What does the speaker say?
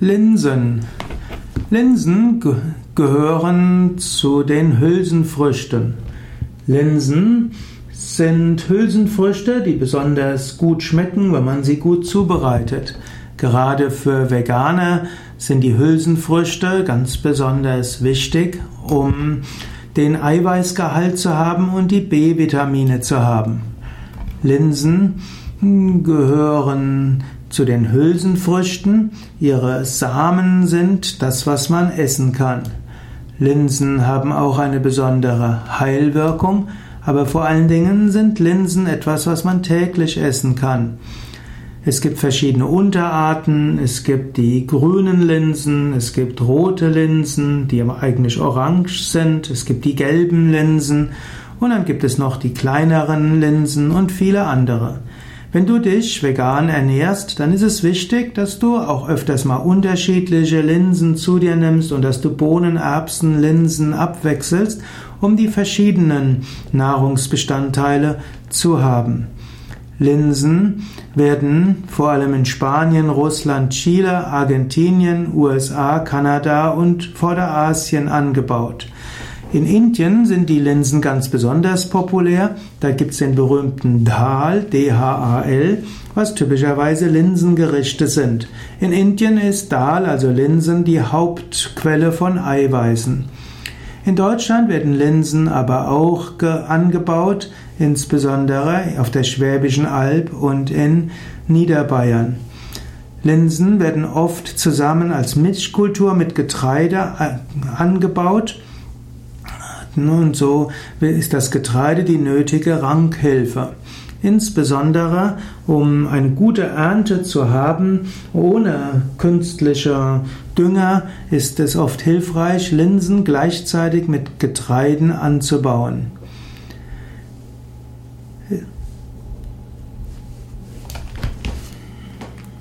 Linsen. Linsen ge gehören zu den Hülsenfrüchten. Linsen sind Hülsenfrüchte, die besonders gut schmecken, wenn man sie gut zubereitet. Gerade für Veganer sind die Hülsenfrüchte ganz besonders wichtig, um den Eiweißgehalt zu haben und die B-Vitamine zu haben. Linsen gehören zu den Hülsenfrüchten. Ihre Samen sind das, was man essen kann. Linsen haben auch eine besondere Heilwirkung, aber vor allen Dingen sind Linsen etwas, was man täglich essen kann. Es gibt verschiedene Unterarten, es gibt die grünen Linsen, es gibt rote Linsen, die eigentlich orange sind, es gibt die gelben Linsen und dann gibt es noch die kleineren Linsen und viele andere. Wenn du dich vegan ernährst, dann ist es wichtig, dass du auch öfters mal unterschiedliche Linsen zu dir nimmst und dass du Bohnen, Erbsen, Linsen abwechselst, um die verschiedenen Nahrungsbestandteile zu haben. Linsen werden vor allem in Spanien, Russland, Chile, Argentinien, USA, Kanada und Vorderasien angebaut. In Indien sind die Linsen ganz besonders populär. Da gibt es den berühmten Dal, D-H-A-L, was typischerweise Linsengerichte sind. In Indien ist Dal, also Linsen, die Hauptquelle von Eiweißen. In Deutschland werden Linsen aber auch angebaut, insbesondere auf der Schwäbischen Alb und in Niederbayern. Linsen werden oft zusammen als Mischkultur mit Getreide äh, angebaut und so ist das Getreide die nötige Rankhilfe. Insbesondere, um eine gute Ernte zu haben, ohne künstliche Dünger, ist es oft hilfreich, Linsen gleichzeitig mit Getreiden anzubauen.